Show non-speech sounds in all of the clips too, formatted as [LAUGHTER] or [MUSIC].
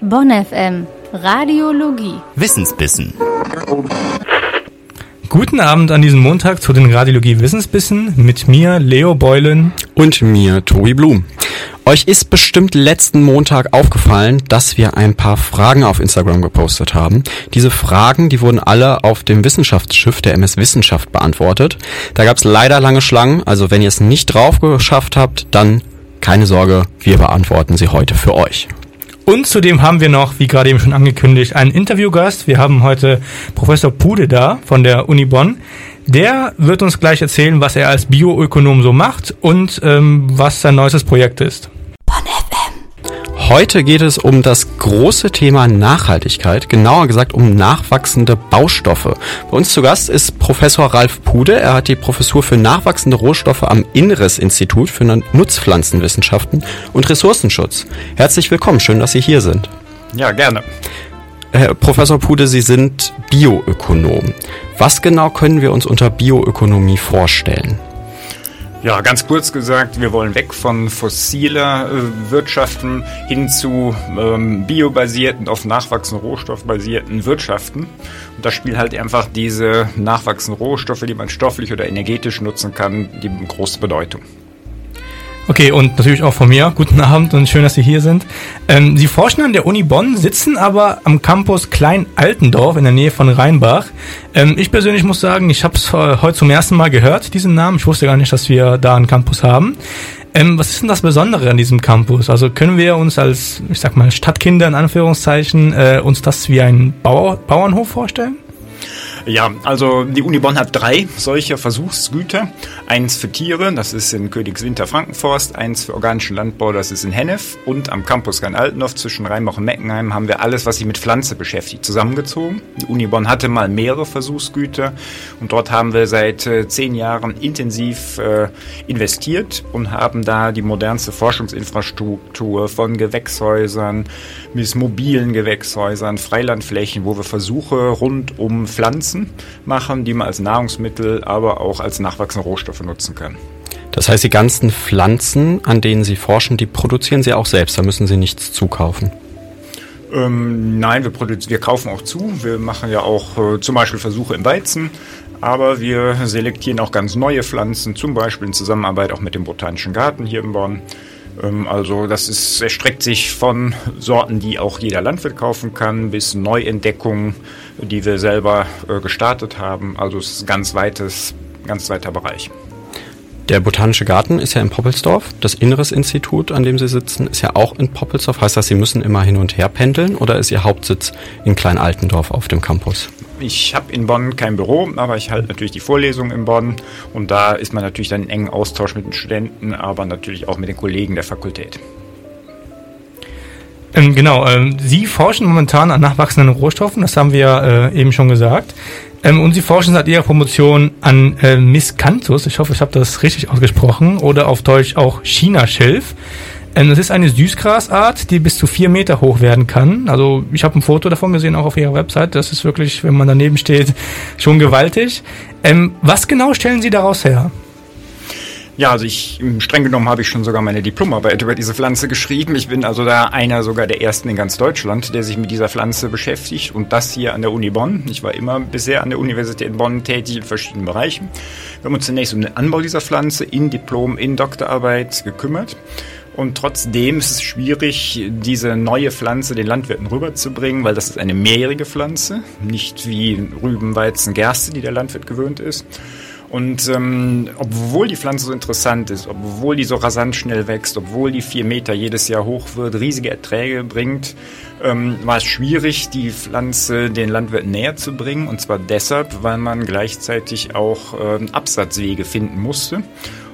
Bonn FM. Radiologie. Wissensbissen. Guten Abend an diesem Montag zu den Radiologie Wissensbissen mit mir, Leo Beulen. Und mir, Tobi Blum. Euch ist bestimmt letzten Montag aufgefallen, dass wir ein paar Fragen auf Instagram gepostet haben. Diese Fragen, die wurden alle auf dem Wissenschaftsschiff der MS Wissenschaft beantwortet. Da gab es leider lange Schlangen, also wenn ihr es nicht drauf geschafft habt, dann keine Sorge, wir beantworten sie heute für euch. Und zudem haben wir noch, wie gerade eben schon angekündigt, einen Interviewgast. Wir haben heute Professor Pude da von der Uni Bonn. Der wird uns gleich erzählen, was er als Bioökonom so macht und ähm, was sein neuestes Projekt ist. Heute geht es um das große Thema Nachhaltigkeit, genauer gesagt um nachwachsende Baustoffe. Bei uns zu Gast ist Professor Ralf Pude. Er hat die Professur für nachwachsende Rohstoffe am Inres-Institut für Nutzpflanzenwissenschaften und Ressourcenschutz. Herzlich willkommen, schön, dass Sie hier sind. Ja, gerne. Herr Professor Pude, Sie sind Bioökonom. Was genau können wir uns unter Bioökonomie vorstellen? Ja, ganz kurz gesagt, wir wollen weg von fossiler äh, Wirtschaften hin zu ähm, biobasierten, auf nachwachsenden Rohstoffbasierten Wirtschaften. Und da spielen halt einfach diese nachwachsenden Rohstoffe, die man stofflich oder energetisch nutzen kann, die große Bedeutung. Okay, und natürlich auch von mir. Guten [LAUGHS] Abend und schön, dass Sie hier sind. Ähm, Sie forschen an der Uni Bonn, sitzen aber am Campus Klein-Altendorf in der Nähe von Rheinbach. Ähm, ich persönlich muss sagen, ich habe es heute zum ersten Mal gehört, diesen Namen. Ich wusste gar nicht, dass wir da einen Campus haben. Ähm, was ist denn das Besondere an diesem Campus? Also können wir uns als, ich sag mal, Stadtkinder in Anführungszeichen, äh, uns das wie ein Bauer Bauernhof vorstellen? Ja, also die Uni Bonn hat drei solcher Versuchsgüter. Eins für Tiere, das ist in Königswinter Frankenforst, eins für organischen Landbau, das ist in Hennef und am Campus Rhein-Altendorf zwischen Rheinbach und Meckenheim haben wir alles, was sich mit Pflanze beschäftigt, zusammengezogen. Die Uni Bonn hatte mal mehrere Versuchsgüter und dort haben wir seit äh, zehn Jahren intensiv äh, investiert und haben da die modernste Forschungsinfrastruktur von Gewächshäusern bis mobilen Gewächshäusern, Freilandflächen, wo wir Versuche rund um Pflanzen Pflanzen machen, die man als Nahrungsmittel, aber auch als nachwachsende Rohstoffe nutzen kann. Das heißt, die ganzen Pflanzen, an denen Sie forschen, die produzieren Sie auch selbst, da müssen Sie nichts zukaufen. Ähm, nein, wir, wir kaufen auch zu. Wir machen ja auch äh, zum Beispiel Versuche im Weizen, aber wir selektieren auch ganz neue Pflanzen, zum Beispiel in Zusammenarbeit auch mit dem Botanischen Garten hier in Bonn. Ähm, also das ist, erstreckt sich von Sorten, die auch jeder Landwirt kaufen kann, bis Neuentdeckungen, die wir selber äh, gestartet haben. Also es ist ein ganz weites, ganz weiter Bereich. Der Botanische Garten ist ja in Poppelsdorf. Das Inneres-Institut, an dem Sie sitzen, ist ja auch in Poppelsdorf. Heißt das, Sie müssen immer hin und her pendeln oder ist Ihr Hauptsitz in Klein-Altendorf auf dem Campus? Ich habe in Bonn kein Büro, aber ich halte natürlich die Vorlesungen in Bonn und da ist man natürlich dann in engen Austausch mit den Studenten, aber natürlich auch mit den Kollegen der Fakultät. Ähm, genau, ähm, Sie forschen momentan an nachwachsenden Rohstoffen, das haben wir äh, eben schon gesagt. Ähm, und Sie forschen seit Ihrer Promotion an äh, Miscanthus, ich hoffe, ich habe das richtig ausgesprochen, oder auf Deutsch auch China-Schilf. Ähm, das ist eine Süßgrasart, die bis zu vier Meter hoch werden kann. Also ich habe ein Foto davon gesehen, auch auf Ihrer Website. Das ist wirklich, wenn man daneben steht, schon gewaltig. Ähm, was genau stellen Sie daraus her? Ja, also ich, streng genommen habe ich schon sogar meine Diplomarbeit über diese Pflanze geschrieben. Ich bin also da einer sogar der ersten in ganz Deutschland, der sich mit dieser Pflanze beschäftigt und das hier an der Uni Bonn. Ich war immer bisher an der Universität Bonn tätig in verschiedenen Bereichen. Wir haben uns zunächst um den Anbau dieser Pflanze in Diplom, in Doktorarbeit gekümmert. Und trotzdem ist es schwierig, diese neue Pflanze den Landwirten rüberzubringen, weil das ist eine mehrjährige Pflanze, nicht wie Rüben, Weizen, Gerste, die der Landwirt gewöhnt ist. Und ähm, obwohl die Pflanze so interessant ist, obwohl die so rasant schnell wächst, obwohl die vier Meter jedes Jahr hoch wird, riesige Erträge bringt, ähm, war es schwierig, die Pflanze den Landwirten näher zu bringen. Und zwar deshalb, weil man gleichzeitig auch ähm, Absatzwege finden musste.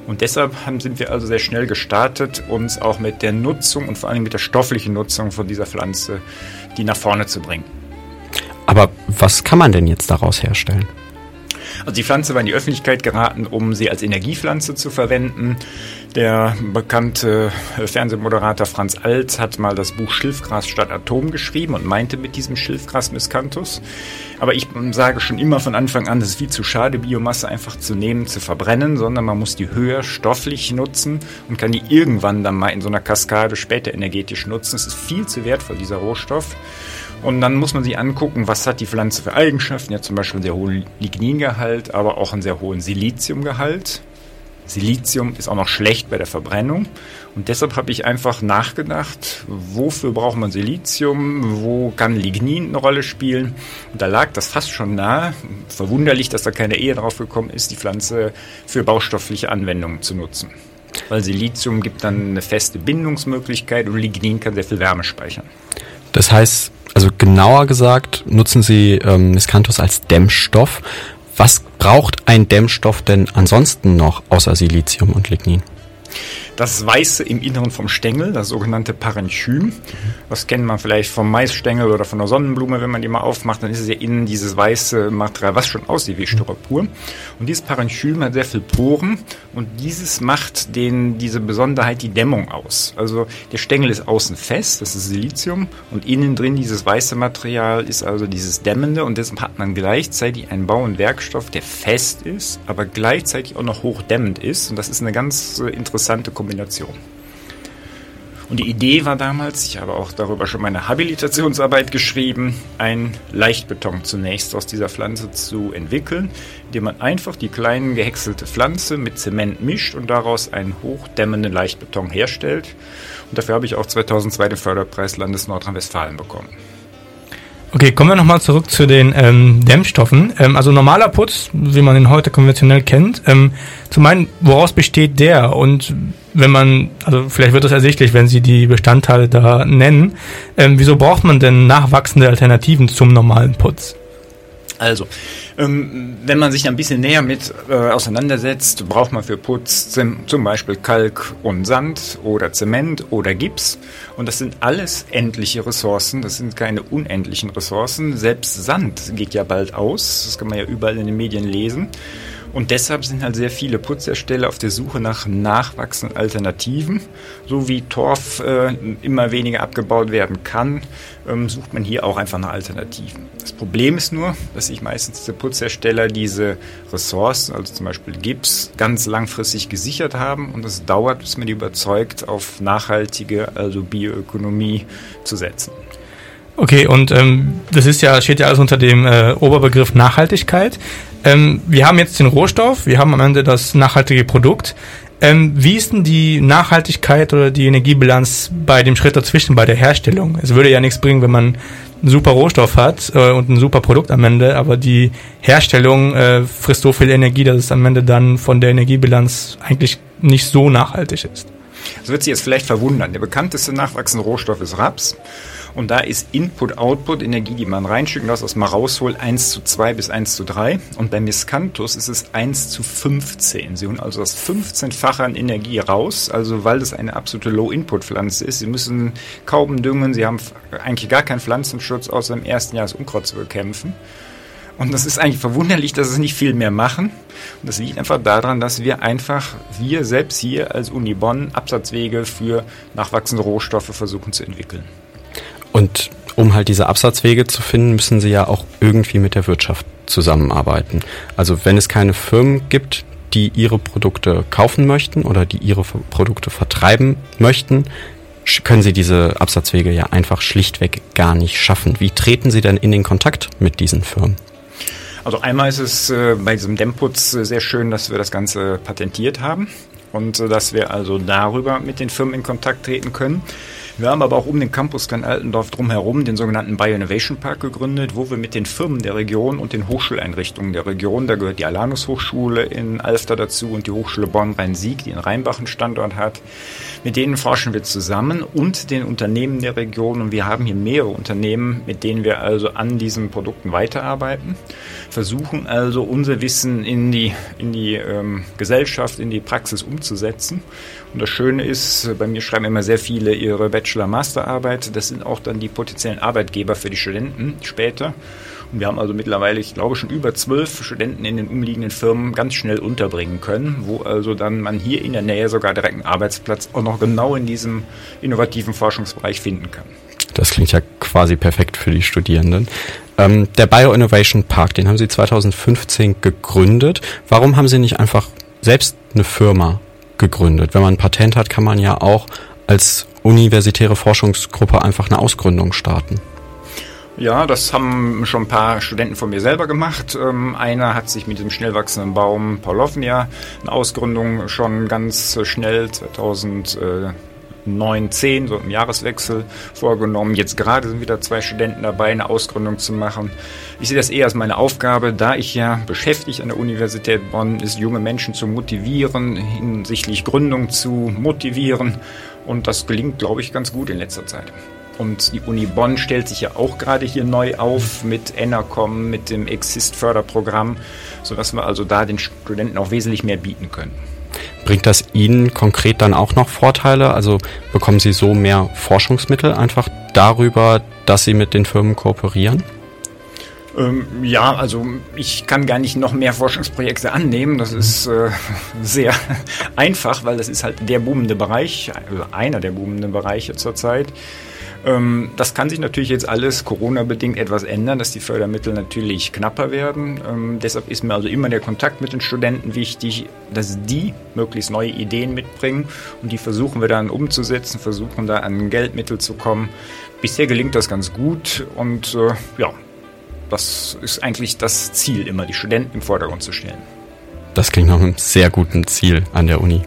Und deshalb haben, sind wir also sehr schnell gestartet, uns auch mit der Nutzung und vor allem mit der stofflichen Nutzung von dieser Pflanze, die nach vorne zu bringen. Aber was kann man denn jetzt daraus herstellen? Also die Pflanze war in die Öffentlichkeit geraten, um sie als Energiepflanze zu verwenden. Der bekannte Fernsehmoderator Franz Alt hat mal das Buch Schilfgras statt Atom geschrieben und meinte mit diesem Schilfgras Miscanthus. Aber ich sage schon immer von Anfang an, es ist viel zu schade, Biomasse einfach zu nehmen, zu verbrennen, sondern man muss die höher stofflich nutzen und kann die irgendwann dann mal in so einer Kaskade später energetisch nutzen. Es ist viel zu wertvoll, dieser Rohstoff. Und dann muss man sich angucken, was hat die Pflanze für Eigenschaften. Ja, zum Beispiel einen sehr hohen Ligningehalt, aber auch einen sehr hohen Siliziumgehalt. Silizium ist auch noch schlecht bei der Verbrennung. Und deshalb habe ich einfach nachgedacht, wofür braucht man Silizium, wo kann Lignin eine Rolle spielen. Und da lag das fast schon nahe. Verwunderlich, dass da keine Ehe drauf gekommen ist, die Pflanze für baustoffliche Anwendungen zu nutzen. Weil Silizium gibt dann eine feste Bindungsmöglichkeit und Lignin kann sehr viel Wärme speichern. Das heißt, also genauer gesagt, nutzen Sie ähm, Miscanthus als Dämmstoff. Was braucht ein Dämmstoff denn ansonsten noch außer Silizium und Lignin? Das Weiße im Inneren vom Stängel, das sogenannte Parenchym, das kennt man vielleicht vom Maisstängel oder von der Sonnenblume, wenn man die mal aufmacht, dann ist es ja innen dieses weiße Material, was schon aussieht wie Styropor. Und dieses Parenchym hat sehr viel Poren und dieses macht den, diese Besonderheit die Dämmung aus. Also der Stängel ist außen fest, das ist Silizium, und innen drin dieses weiße Material ist also dieses Dämmende und deshalb hat man gleichzeitig einen Bau- und Werkstoff, der fest ist, aber gleichzeitig auch noch hochdämmend ist. Und das ist eine ganz äh, interessante Kombination. Und die Idee war damals, ich habe auch darüber schon meine Habilitationsarbeit geschrieben, ein Leichtbeton zunächst aus dieser Pflanze zu entwickeln, indem man einfach die kleinen gehäckselte Pflanze mit Zement mischt und daraus einen hochdämmenden Leichtbeton herstellt. Und dafür habe ich auch 2002 den Förderpreis Landes Nordrhein-Westfalen bekommen. Okay, kommen wir nochmal zurück zu den ähm, Dämmstoffen. Ähm, also normaler Putz, wie man ihn heute konventionell kennt. Ähm, zum einen, woraus besteht der? Und wenn man, also vielleicht wird das ersichtlich, wenn Sie die Bestandteile da nennen. Ähm, wieso braucht man denn nachwachsende Alternativen zum normalen Putz? Also, ähm, wenn man sich ein bisschen näher mit äh, auseinandersetzt, braucht man für Putz zum, zum Beispiel Kalk und Sand oder Zement oder Gips. Und das sind alles endliche Ressourcen, das sind keine unendlichen Ressourcen. Selbst Sand geht ja bald aus, das kann man ja überall in den Medien lesen. Und deshalb sind halt sehr viele Putzhersteller auf der Suche nach nachwachsenden Alternativen. So wie Torf äh, immer weniger abgebaut werden kann, ähm, sucht man hier auch einfach nach Alternativen. Das Problem ist nur, dass sich meistens diese Putzhersteller diese Ressourcen, also zum Beispiel Gips, ganz langfristig gesichert haben und es dauert, bis man die überzeugt, auf nachhaltige, also Bioökonomie zu setzen. Okay, und ähm, das ist ja, steht ja alles unter dem äh, Oberbegriff Nachhaltigkeit. Ähm, wir haben jetzt den Rohstoff, wir haben am Ende das nachhaltige Produkt. Ähm, wie ist denn die Nachhaltigkeit oder die Energiebilanz bei dem Schritt dazwischen, bei der Herstellung? Es würde ja nichts bringen, wenn man einen super Rohstoff hat äh, und ein super Produkt am Ende, aber die Herstellung äh, frisst so viel Energie, dass es am Ende dann von der Energiebilanz eigentlich nicht so nachhaltig ist. Das wird Sie jetzt vielleicht verwundern. Der bekannteste nachwachsende Rohstoff ist Raps. Und da ist Input, Output, Energie, die man reinschickt und das, was man rausholt, 1 zu 2 bis 1 zu 3. Und bei Miscanthus ist es 1 zu 15. Sie holen also das 15-fache an Energie raus, also weil das eine absolute Low-Input-Pflanze ist. Sie müssen kaum düngen, sie haben eigentlich gar keinen Pflanzenschutz, außer im ersten Jahr das Unkraut zu bekämpfen. Und das ist eigentlich verwunderlich, dass es nicht viel mehr machen. Und das liegt einfach daran, dass wir einfach, wir selbst hier als Uni Bonn, Absatzwege für nachwachsende Rohstoffe versuchen zu entwickeln. Und um halt diese Absatzwege zu finden, müssen sie ja auch irgendwie mit der Wirtschaft zusammenarbeiten. Also wenn es keine Firmen gibt, die ihre Produkte kaufen möchten oder die ihre Produkte vertreiben möchten, können sie diese Absatzwege ja einfach schlichtweg gar nicht schaffen. Wie treten sie denn in den Kontakt mit diesen Firmen? Also einmal ist es äh, bei diesem Dämmputz äh, sehr schön, dass wir das Ganze patentiert haben und äh, dass wir also darüber mit den Firmen in Kontakt treten können. Wir haben aber auch um den Campus Klein-Altendorf drumherum den sogenannten Bio-Innovation Park gegründet, wo wir mit den Firmen der Region und den Hochschuleinrichtungen der Region, da gehört die Alanus Hochschule in Alfter dazu und die Hochschule Bonn-Rhein-Sieg, die in Rheinbach einen Standort hat, mit denen forschen wir zusammen und den Unternehmen der Region. Und wir haben hier mehrere Unternehmen, mit denen wir also an diesen Produkten weiterarbeiten, versuchen also unser Wissen in die, in die ähm, Gesellschaft, in die Praxis umzusetzen und das Schöne ist, bei mir schreiben immer sehr viele ihre Bachelor-Masterarbeit. Das sind auch dann die potenziellen Arbeitgeber für die Studenten später. Und wir haben also mittlerweile, ich glaube, schon über zwölf Studenten in den umliegenden Firmen ganz schnell unterbringen können, wo also dann man hier in der Nähe sogar direkt einen Arbeitsplatz auch noch genau in diesem innovativen Forschungsbereich finden kann. Das klingt ja quasi perfekt für die Studierenden. Ähm, der Bio Innovation Park, den haben Sie 2015 gegründet. Warum haben Sie nicht einfach selbst eine Firma gegründet? Wenn man ein Patent hat, kann man ja auch als universitäre Forschungsgruppe einfach eine Ausgründung starten. Ja, das haben schon ein paar Studenten von mir selber gemacht. Ähm, einer hat sich mit dem schnell wachsenden Baum Paulovnia eine Ausgründung schon ganz schnell 2009, 10, so im Jahreswechsel vorgenommen. Jetzt gerade sind wieder zwei Studenten dabei, eine Ausgründung zu machen. Ich sehe das eher als meine Aufgabe, da ich ja beschäftigt an der Universität Bonn ist, junge Menschen zu motivieren, hinsichtlich Gründung zu motivieren. Und das gelingt, glaube ich, ganz gut in letzter Zeit. Und die Uni Bonn stellt sich ja auch gerade hier neu auf mit Enercom, mit dem Exist-Förderprogramm, sodass wir also da den Studenten auch wesentlich mehr bieten können. Bringt das Ihnen konkret dann auch noch Vorteile? Also bekommen Sie so mehr Forschungsmittel einfach darüber, dass Sie mit den Firmen kooperieren? Ähm, ja, also ich kann gar nicht noch mehr Forschungsprojekte annehmen. Das ist äh, [LAUGHS] sehr [LAUGHS] einfach, weil das ist halt der boomende Bereich, also einer der boomenden Bereiche zurzeit. Ähm, das kann sich natürlich jetzt alles Corona-bedingt etwas ändern, dass die Fördermittel natürlich knapper werden. Ähm, deshalb ist mir also immer der Kontakt mit den Studenten wichtig, dass die möglichst neue Ideen mitbringen und die versuchen wir dann umzusetzen, versuchen da an Geldmittel zu kommen. Bisher gelingt das ganz gut und äh, ja, das ist eigentlich das Ziel, immer die Studenten im Vordergrund zu stellen. Das klingt nach einem sehr guten Ziel an der Uni.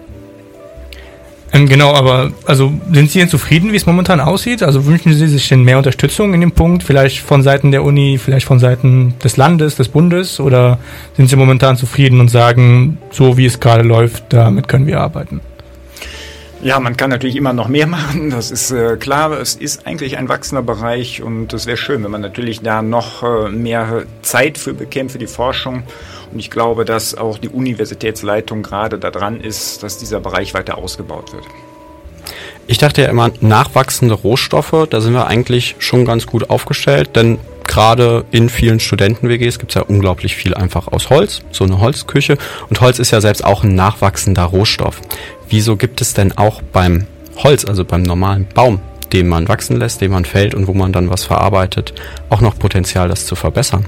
Ähm, genau, aber also sind Sie denn zufrieden, wie es momentan aussieht? Also wünschen Sie sich denn mehr Unterstützung in dem Punkt, vielleicht von Seiten der Uni, vielleicht von Seiten des Landes, des Bundes? Oder sind Sie momentan zufrieden und sagen, so wie es gerade läuft, damit können wir arbeiten? Ja, man kann natürlich immer noch mehr [LAUGHS] machen, das ist äh, klar. Es ist eigentlich ein wachsender Bereich und es wäre schön, wenn man natürlich da noch äh, mehr Zeit für bekäme, für die Forschung. Und ich glaube, dass auch die Universitätsleitung gerade daran ist, dass dieser Bereich weiter ausgebaut wird. Ich dachte ja immer, nachwachsende Rohstoffe, da sind wir eigentlich schon ganz gut aufgestellt, denn gerade in vielen Studenten-WGs gibt es ja unglaublich viel einfach aus Holz, so eine Holzküche. Und Holz ist ja selbst auch ein nachwachsender Rohstoff. Wieso gibt es denn auch beim Holz, also beim normalen Baum, den man wachsen lässt, den man fällt und wo man dann was verarbeitet, auch noch Potenzial, das zu verbessern?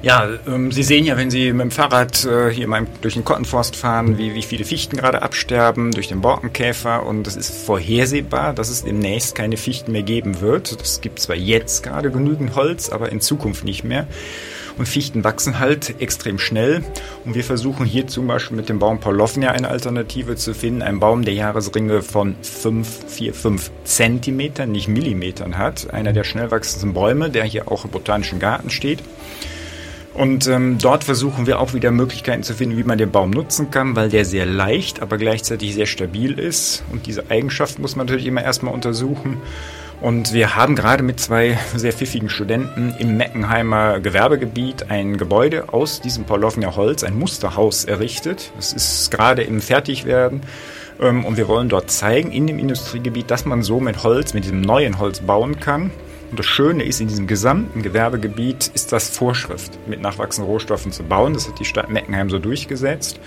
Ja, ähm, Sie sehen ja, wenn Sie mit dem Fahrrad äh, hier mal durch den Kottenforst fahren, wie, wie viele Fichten gerade absterben durch den Borkenkäfer. Und es ist vorhersehbar, dass es demnächst keine Fichten mehr geben wird. Es gibt zwar jetzt gerade genügend Holz, aber in Zukunft nicht mehr. Und Fichten wachsen halt extrem schnell. Und wir versuchen hier zum Beispiel mit dem Baum Paulovnia eine Alternative zu finden. Ein Baum, der Jahresringe von 5, 4, 5 Zentimetern, nicht Millimetern hat. Einer der schnell wachsenden Bäume, der hier auch im Botanischen Garten steht. Und ähm, dort versuchen wir auch wieder Möglichkeiten zu finden, wie man den Baum nutzen kann, weil der sehr leicht, aber gleichzeitig sehr stabil ist. Und diese Eigenschaft muss man natürlich immer erstmal untersuchen. Und wir haben gerade mit zwei sehr pfiffigen Studenten im Meckenheimer Gewerbegebiet ein Gebäude aus diesem Paulovnia Holz, ein Musterhaus errichtet. Es ist gerade im Fertigwerden. Ähm, und wir wollen dort zeigen, in dem Industriegebiet, dass man so mit Holz, mit diesem neuen Holz bauen kann. Und das Schöne ist, in diesem gesamten Gewerbegebiet ist das Vorschrift, mit nachwachsenden Rohstoffen zu bauen. Das hat die Stadt Meckenheim so durchgesetzt.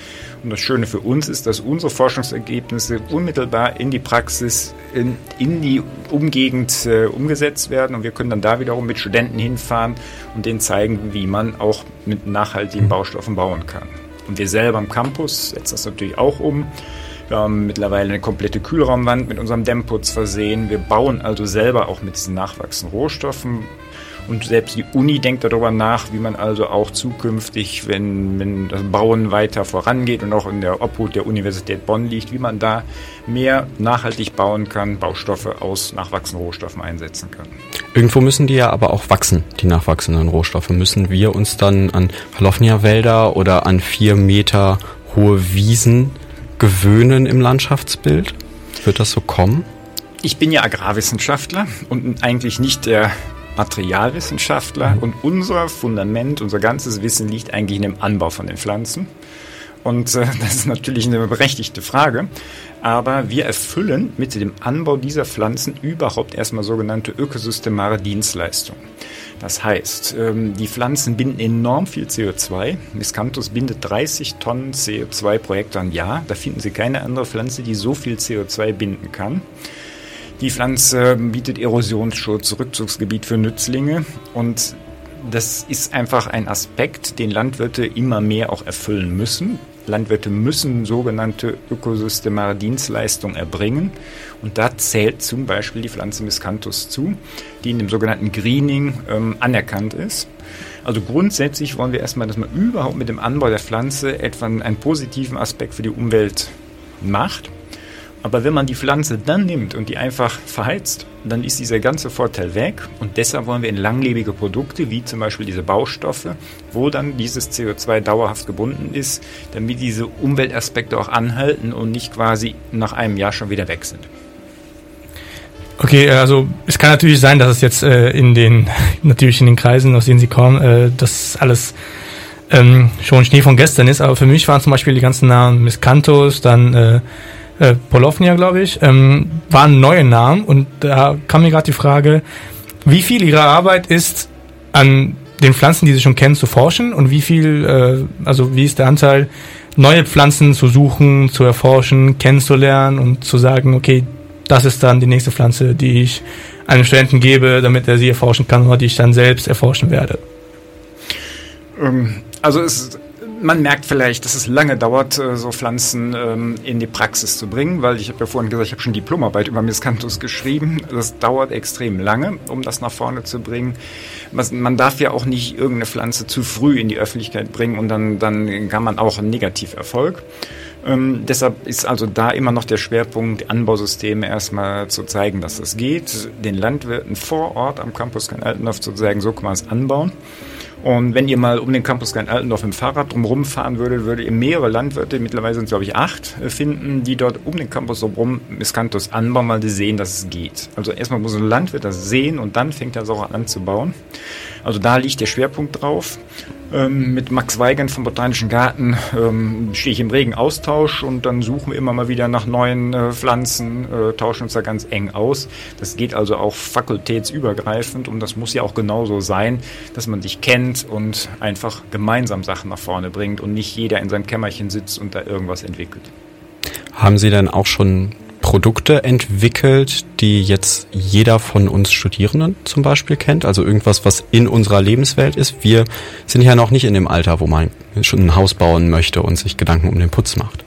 Und das Schöne für uns ist, dass unsere Forschungsergebnisse unmittelbar in die Praxis, in, in die Umgegend äh, umgesetzt werden. Und wir können dann da wiederum mit Studenten hinfahren und denen zeigen, wie man auch mit nachhaltigen Baustoffen bauen kann. Und wir selber am Campus setzen das natürlich auch um. Wir haben mittlerweile eine komplette Kühlraumwand mit unserem Dämmputz versehen. Wir bauen also selber auch mit diesen nachwachsenden Rohstoffen. Und selbst die Uni denkt darüber nach, wie man also auch zukünftig, wenn, wenn das Bauen weiter vorangeht und auch in der Obhut der Universität Bonn liegt, wie man da mehr nachhaltig bauen kann, Baustoffe aus nachwachsenden Rohstoffen einsetzen kann. Irgendwo müssen die ja aber auch wachsen, die nachwachsenden Rohstoffe. Müssen wir uns dann an Palofnia-Wälder oder an vier Meter hohe Wiesen gewöhnen im Landschaftsbild? Wird das so kommen? Ich bin ja Agrarwissenschaftler und eigentlich nicht der Materialwissenschaftler. Mhm. Und unser Fundament, unser ganzes Wissen liegt eigentlich in dem Anbau von den Pflanzen. Und äh, [LAUGHS] das ist natürlich eine berechtigte Frage. Aber wir erfüllen mit dem Anbau dieser Pflanzen überhaupt erstmal sogenannte ökosystemare Dienstleistungen. Das heißt, ähm, die Pflanzen binden enorm viel CO2. Miscanthus bindet 30 Tonnen CO2 pro Hektar im Jahr. Da finden Sie keine andere Pflanze, die so viel CO2 binden kann. Die Pflanze bietet Erosionsschutz, Rückzugsgebiet für Nützlinge und das ist einfach ein Aspekt, den Landwirte immer mehr auch erfüllen müssen. Landwirte müssen sogenannte ökosystemare Dienstleistungen erbringen. Und da zählt zum Beispiel die Pflanze Miscanthus zu, die in dem sogenannten Greening ähm, anerkannt ist. Also grundsätzlich wollen wir erstmal, dass man überhaupt mit dem Anbau der Pflanze etwa einen positiven Aspekt für die Umwelt macht. Aber wenn man die Pflanze dann nimmt und die einfach verheizt, dann ist dieser ganze Vorteil weg. Und deshalb wollen wir in langlebige Produkte, wie zum Beispiel diese Baustoffe, wo dann dieses CO2 dauerhaft gebunden ist, damit diese Umweltaspekte auch anhalten und nicht quasi nach einem Jahr schon wieder weg sind. Okay, also es kann natürlich sein, dass es jetzt äh, in den [LAUGHS] natürlich in den Kreisen, aus denen Sie kommen, äh, das alles ähm, schon Schnee von gestern ist. Aber für mich waren zum Beispiel die ganzen Namen Miscanthus, dann äh, äh, Polovnia, glaube ich, ähm, waren neue Namen und da kam mir gerade die Frage, wie viel Ihrer Arbeit ist an den Pflanzen, die Sie schon kennen, zu forschen und wie viel, äh, also wie ist der Anteil, neue Pflanzen zu suchen, zu erforschen, kennenzulernen und zu sagen, okay, das ist dann die nächste Pflanze, die ich einem Studenten gebe, damit er sie erforschen kann oder die ich dann selbst erforschen werde. Ähm, also es ist man merkt vielleicht, dass es lange dauert, äh, so Pflanzen ähm, in die Praxis zu bringen, weil ich habe ja vorhin gesagt, ich habe schon Diplomarbeit über Miscanthus geschrieben. Das dauert extrem lange, um das nach vorne zu bringen. Man darf ja auch nicht irgendeine Pflanze zu früh in die Öffentlichkeit bringen und dann, dann kann man auch einen Negativerfolg. Ähm, deshalb ist also da immer noch der Schwerpunkt, Anbausysteme erstmal zu zeigen, dass das geht, den Landwirten vor Ort am Campus Altendorf zu sagen, so kann man es anbauen. Und wenn ihr mal um den Campus Klein Altendorf im Fahrrad drumherum fahren würdet, würdet ihr mehrere Landwirte, mittlerweile sind es glaube ich acht, äh, finden, die dort um den Campus drumherum Miscanthus anbauen, weil sie sehen, dass es geht. Also erstmal muss ein Landwirt das sehen und dann fängt er es auch an zu bauen. Also da liegt der Schwerpunkt drauf. Ähm, mit Max Weigand vom Botanischen Garten ähm, stehe ich im regen Austausch und dann suchen wir immer mal wieder nach neuen äh, Pflanzen, äh, tauschen uns da ganz eng aus. Das geht also auch fakultätsübergreifend und das muss ja auch genauso sein, dass man sich kennt und einfach gemeinsam Sachen nach vorne bringt und nicht jeder in seinem Kämmerchen sitzt und da irgendwas entwickelt. Haben Sie denn auch schon Produkte entwickelt, die jetzt jeder von uns Studierenden zum Beispiel kennt? Also irgendwas, was in unserer Lebenswelt ist. Wir sind ja noch nicht in dem Alter, wo man schon ein Haus bauen möchte und sich Gedanken um den Putz macht.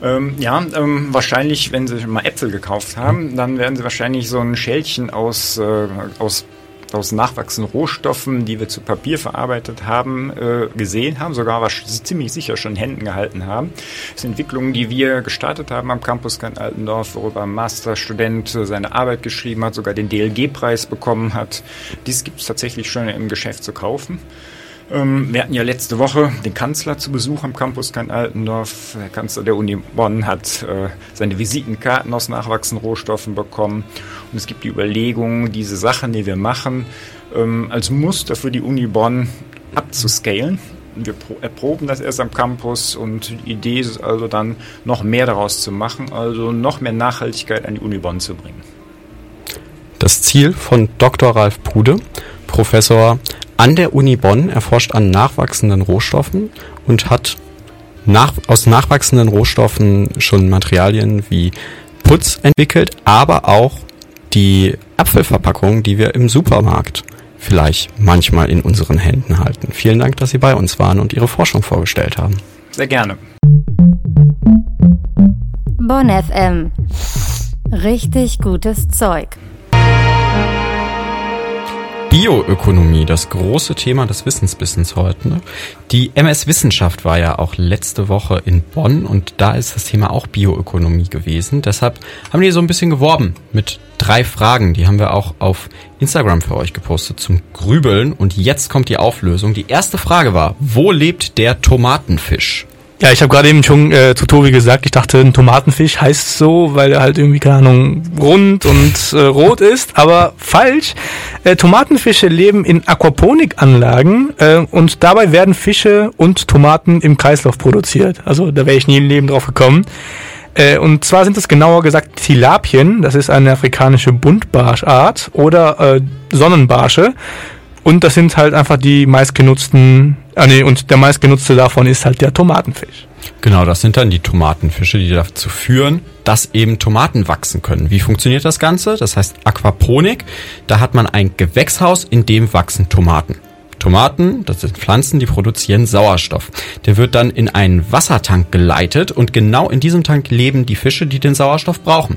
Ähm, ja, ähm, wahrscheinlich, wenn Sie mal Äpfel gekauft haben, dann werden Sie wahrscheinlich so ein Schälchen aus, äh, aus aus nachwachsenden Rohstoffen, die wir zu Papier verarbeitet haben, äh, gesehen haben, sogar was ziemlich sicher schon in Händen gehalten haben. Das sind Entwicklungen, die wir gestartet haben am Campus Kant Altendorf, worüber ein Masterstudent seine Arbeit geschrieben hat, sogar den DLG-Preis bekommen hat. Dies gibt es tatsächlich schon im Geschäft zu kaufen. Ähm, wir hatten ja letzte Woche den Kanzler zu Besuch am Campus Kein Altendorf. Der Kanzler der Uni Bonn hat äh, seine Visitenkarten aus nachwachsenden Rohstoffen bekommen. Und es gibt die Überlegung, diese Sachen, die wir machen, ähm, als Muster für die Uni Bonn abzuscalen. Wir erproben das erst am Campus und die Idee ist also dann, noch mehr daraus zu machen, also noch mehr Nachhaltigkeit an die Uni Bonn zu bringen. Das Ziel von Dr. Ralf Pude, Professor an der Uni Bonn erforscht an nachwachsenden Rohstoffen und hat nach, aus nachwachsenden Rohstoffen schon Materialien wie Putz entwickelt, aber auch die Apfelverpackung, die wir im Supermarkt vielleicht manchmal in unseren Händen halten. Vielen Dank, dass Sie bei uns waren und Ihre Forschung vorgestellt haben. Sehr gerne. Bonn FM. Richtig gutes Zeug. Bioökonomie, das große Thema des Wissensbissens heute. Ne? Die MS Wissenschaft war ja auch letzte Woche in Bonn und da ist das Thema auch Bioökonomie gewesen. Deshalb haben die so ein bisschen geworben mit drei Fragen. Die haben wir auch auf Instagram für euch gepostet zum Grübeln. Und jetzt kommt die Auflösung. Die erste Frage war, wo lebt der Tomatenfisch? Ja, ich habe gerade eben schon äh, zu Tobi gesagt, ich dachte, ein Tomatenfisch heißt so, weil er halt irgendwie, keine Ahnung, rund und äh, rot ist, aber falsch. Äh, Tomatenfische leben in Aquaponikanlagen äh, und dabei werden Fische und Tomaten im Kreislauf produziert. Also da wäre ich nie im Leben drauf gekommen. Äh, und zwar sind es genauer gesagt Tilapien, das ist eine afrikanische Buntbarschart oder äh, Sonnenbarsche. Und das sind halt einfach die meistgenutzten, ah nee, und der meistgenutzte davon ist halt der Tomatenfisch. Genau, das sind dann die Tomatenfische, die dazu führen, dass eben Tomaten wachsen können. Wie funktioniert das Ganze? Das heißt Aquaponik. Da hat man ein Gewächshaus, in dem wachsen Tomaten. Tomaten, das sind Pflanzen, die produzieren Sauerstoff. Der wird dann in einen Wassertank geleitet und genau in diesem Tank leben die Fische, die den Sauerstoff brauchen.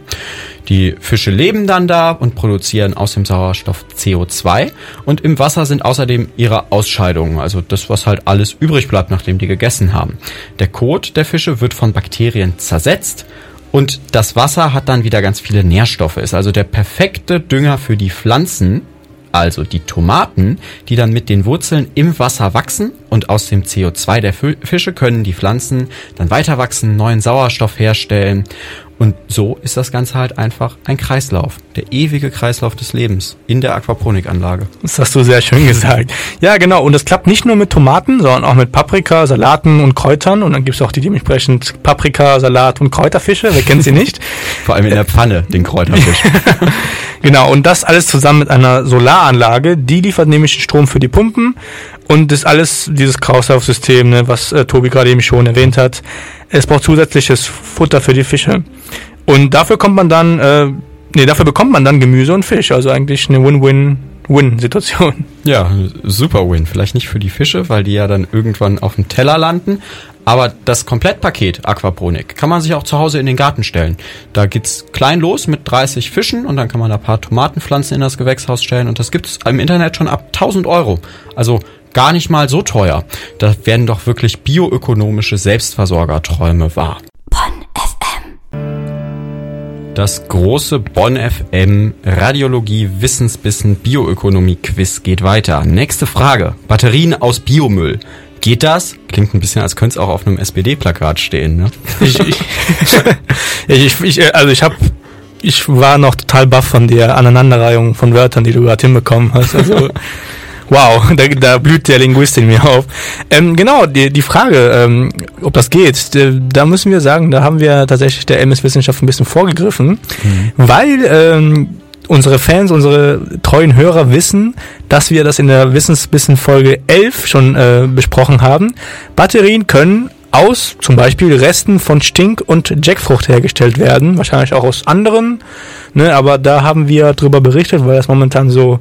Die Fische leben dann da und produzieren aus dem Sauerstoff CO2 und im Wasser sind außerdem ihre Ausscheidungen, also das, was halt alles übrig bleibt, nachdem die gegessen haben. Der Kot der Fische wird von Bakterien zersetzt und das Wasser hat dann wieder ganz viele Nährstoffe, ist also der perfekte Dünger für die Pflanzen, also die Tomaten, die dann mit den Wurzeln im Wasser wachsen und aus dem CO2 der Fische können die Pflanzen dann weiter wachsen, neuen Sauerstoff herstellen und so ist das Ganze halt einfach ein Kreislauf. Der ewige Kreislauf des Lebens in der Aquaponikanlage. Das hast du sehr schön gesagt. Ja, genau. Und das klappt nicht nur mit Tomaten, sondern auch mit Paprika, Salaten und Kräutern. Und dann gibt es auch die dementsprechend Paprika, Salat und Kräuterfische. Wer kennt sie nicht? [LAUGHS] Vor allem in der Pfanne, den Kräuterfisch. [LAUGHS] genau. Und das alles zusammen mit einer Solaranlage. Die liefert nämlich Strom für die Pumpen. Und das alles, dieses Kreislaufsystem, ne, was äh, Tobi gerade eben schon erwähnt hat. Es braucht zusätzliches Futter für die Fische. Und dafür kommt man dann, äh, nee, dafür bekommt man dann Gemüse und Fisch. Also eigentlich eine Win-Win-Win-Situation. Ja, super Win. Vielleicht nicht für die Fische, weil die ja dann irgendwann auf dem Teller landen. Aber das Komplettpaket Aquaponik kann man sich auch zu Hause in den Garten stellen. Da geht's klein los mit 30 Fischen und dann kann man ein paar Tomatenpflanzen in das Gewächshaus stellen und das gibt's im Internet schon ab 1000 Euro. Also gar nicht mal so teuer. Da werden doch wirklich bioökonomische Selbstversorgerträume wahr. Das große Bonn FM Radiologie Wissensbissen Bioökonomie Quiz geht weiter. Nächste Frage. Batterien aus Biomüll. Geht das? Klingt ein bisschen, als könnte es auch auf einem SPD-Plakat stehen, ne? Ich, [LAUGHS] ich, ich, ich, also ich habe ich war noch total baff von der Aneinanderreihung von Wörtern, die du gerade hinbekommen hast. Also [LAUGHS] Wow, [LAUGHS] da, da blüht der Linguist in mir auf. Ähm, genau, die, die Frage, ähm, ob das geht, da müssen wir sagen, da haben wir tatsächlich der MS-Wissenschaft ein bisschen vorgegriffen, mhm. weil ähm, unsere Fans, unsere treuen Hörer wissen, dass wir das in der Wissensbissen Folge 11 schon äh, besprochen haben. Batterien können aus zum Beispiel Resten von Stink- und Jackfrucht hergestellt werden, wahrscheinlich auch aus anderen, ne, aber da haben wir drüber berichtet, weil das momentan so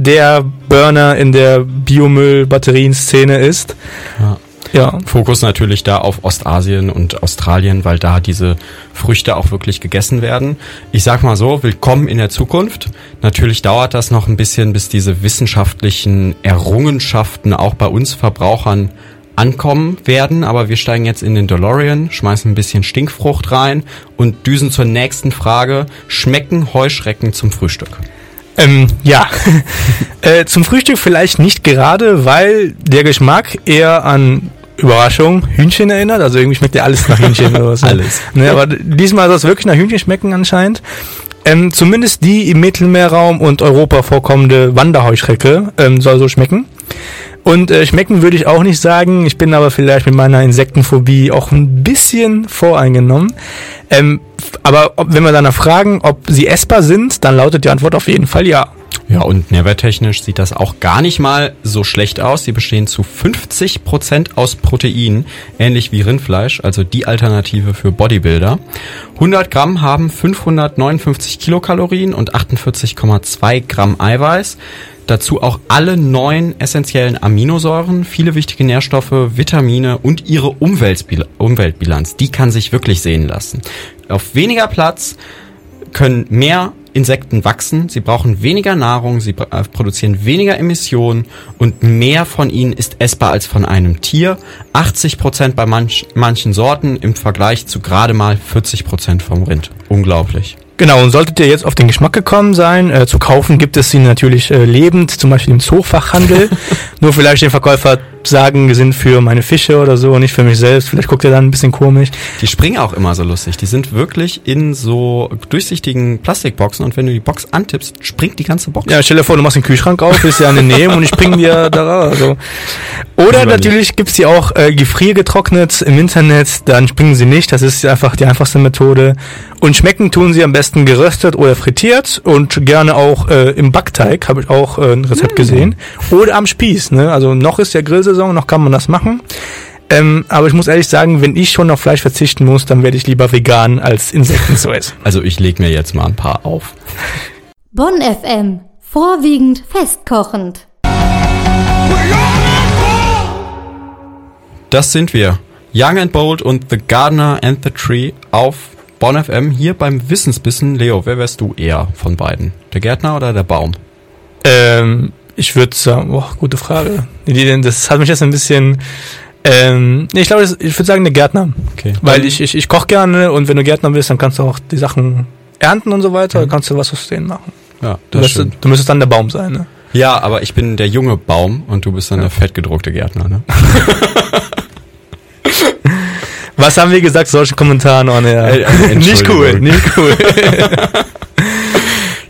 der Burner in der Biomüll-Batterien-Szene ist. Ja. Ja. Fokus natürlich da auf Ostasien und Australien, weil da diese Früchte auch wirklich gegessen werden. Ich sag mal so, willkommen in der Zukunft. Natürlich dauert das noch ein bisschen, bis diese wissenschaftlichen Errungenschaften auch bei uns Verbrauchern ankommen werden, aber wir steigen jetzt in den DeLorean, schmeißen ein bisschen Stinkfrucht rein und düsen zur nächsten Frage. Schmecken Heuschrecken zum Frühstück? Ähm, ja, [LAUGHS] äh, zum Frühstück vielleicht nicht gerade, weil der Geschmack eher an Überraschung, Hühnchen erinnert. Also irgendwie schmeckt ja alles nach Hühnchen oder was. [LAUGHS] alles. Ne, aber diesmal soll es wirklich nach Hühnchen schmecken anscheinend. Ähm, zumindest die im Mittelmeerraum und Europa vorkommende Wanderheuschrecke ähm, soll so schmecken. Und äh, schmecken würde ich auch nicht sagen. Ich bin aber vielleicht mit meiner Insektenphobie auch ein bisschen voreingenommen. Ähm, aber ob, wenn wir danach fragen, ob sie essbar sind, dann lautet die Antwort auf jeden Fall ja. Ja, und nährwerttechnisch sieht das auch gar nicht mal so schlecht aus. Sie bestehen zu 50 Prozent aus Protein, ähnlich wie Rindfleisch, also die Alternative für Bodybuilder. 100 Gramm haben 559 Kilokalorien und 48,2 Gramm Eiweiß. Dazu auch alle neun essentiellen Aminosäuren, viele wichtige Nährstoffe, Vitamine und ihre Umweltbilanz. Die kann sich wirklich sehen lassen. Auf weniger Platz können mehr Insekten wachsen, sie brauchen weniger Nahrung, sie äh, produzieren weniger Emissionen und mehr von ihnen ist essbar als von einem Tier. 80 Prozent bei manch, manchen Sorten im Vergleich zu gerade mal 40 Prozent vom Rind. Unglaublich. Genau, und solltet ihr jetzt auf den Geschmack gekommen sein, äh, zu kaufen gibt es sie natürlich äh, lebend, zum Beispiel im Zoofachhandel. [LAUGHS] Nur vielleicht den Verkäufer sagen, die sind für meine Fische oder so, nicht für mich selbst. Vielleicht guckt ihr dann ein bisschen komisch. Die springen auch immer so lustig. Die sind wirklich in so durchsichtigen Plastikboxen und wenn du die Box antippst, springt die ganze Box. Ja, stell dir vor, du machst den Kühlschrank auf, bist ja an der Nähe und ich spring dir da raus. Also. Oder natürlich gibt's die auch äh, gefriergetrocknet im Internet, dann springen sie nicht, das ist einfach die einfachste Methode. Und schmecken tun sie am besten geröstet oder frittiert und gerne auch äh, im Backteig, habe ich auch äh, ein Rezept gesehen. Oder am Spieß, ne? Also noch ist ja Grillsaison, noch kann man das machen. Ähm, aber ich muss ehrlich sagen, wenn ich schon auf Fleisch verzichten muss, dann werde ich lieber vegan als Insekten zu essen. [LAUGHS] Also ich leg mir jetzt mal ein paar auf. Bonn FM. Vorwiegend festkochend. Das sind wir. Young and Bold und The Gardener and the Tree auf Bonn FM hier beim Wissensbissen. Leo, wer wärst du eher von beiden? Der Gärtner oder der Baum? Ähm, ich würde sagen, boah, gute Frage. Das hat mich jetzt ein bisschen. Ähm, nee, ich glaube, ich würde sagen, der Gärtner. Okay. Weil ich, ich, ich koche gerne und wenn du Gärtner bist, dann kannst du auch die Sachen ernten und so weiter, dann kannst du was aus denen machen. Ja, Du, das wirst, stimmt. du müsstest dann der Baum sein, ne? Ja, aber ich bin der junge Baum und du bist dann der fettgedruckte Gärtner, ne? [LAUGHS] Was haben wir gesagt Kommentaren? Oh, ne, Äh, äh, [LAUGHS] nicht cool, nicht cool. [LAUGHS]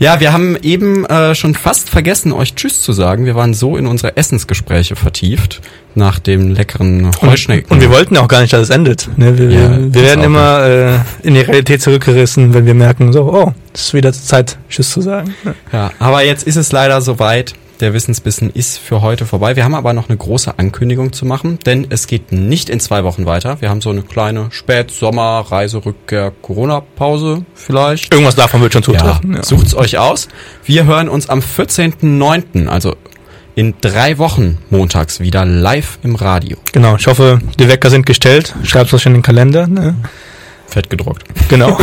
Ja, wir haben eben äh, schon fast vergessen, euch Tschüss zu sagen. Wir waren so in unsere Essensgespräche vertieft nach dem leckeren Heuschnecken. Und wir wollten auch gar nicht, dass es endet. Ne? Wir, Ja, wir, werden immer äh, in die Realität zurückgerissen, wenn wir merken, so, oh, es ist wieder Zeit, Tschüss zu sagen. Ja, aber jetzt ist es leider soweit. Der Wissensbissen ist für heute vorbei. Wir haben aber noch eine große Ankündigung zu machen, denn es geht nicht in zwei Wochen weiter. Wir haben so eine kleine Spät-Sommer-Reiserückkehr-Corona-Pause vielleicht. Irgendwas davon wird schon Ja, zutreffen. Ja. sucht's euch aus. Wir hören uns am 14.09., also in drei Wochen montags wieder live im Radio. Genau, ich hoffe, die Wecker sind gestellt. Schreibt euch in den Kalender. Ne? Fett gedruckt. Genau.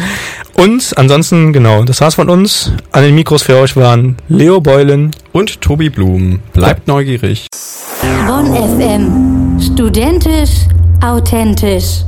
[LAUGHS] Und ansonsten, genau, das war's von uns. An den Mikros für euch waren Leo Beulen. Und Tobi Blum. Bleibt neugierig. Bonn FM. Studentisch, authentisch.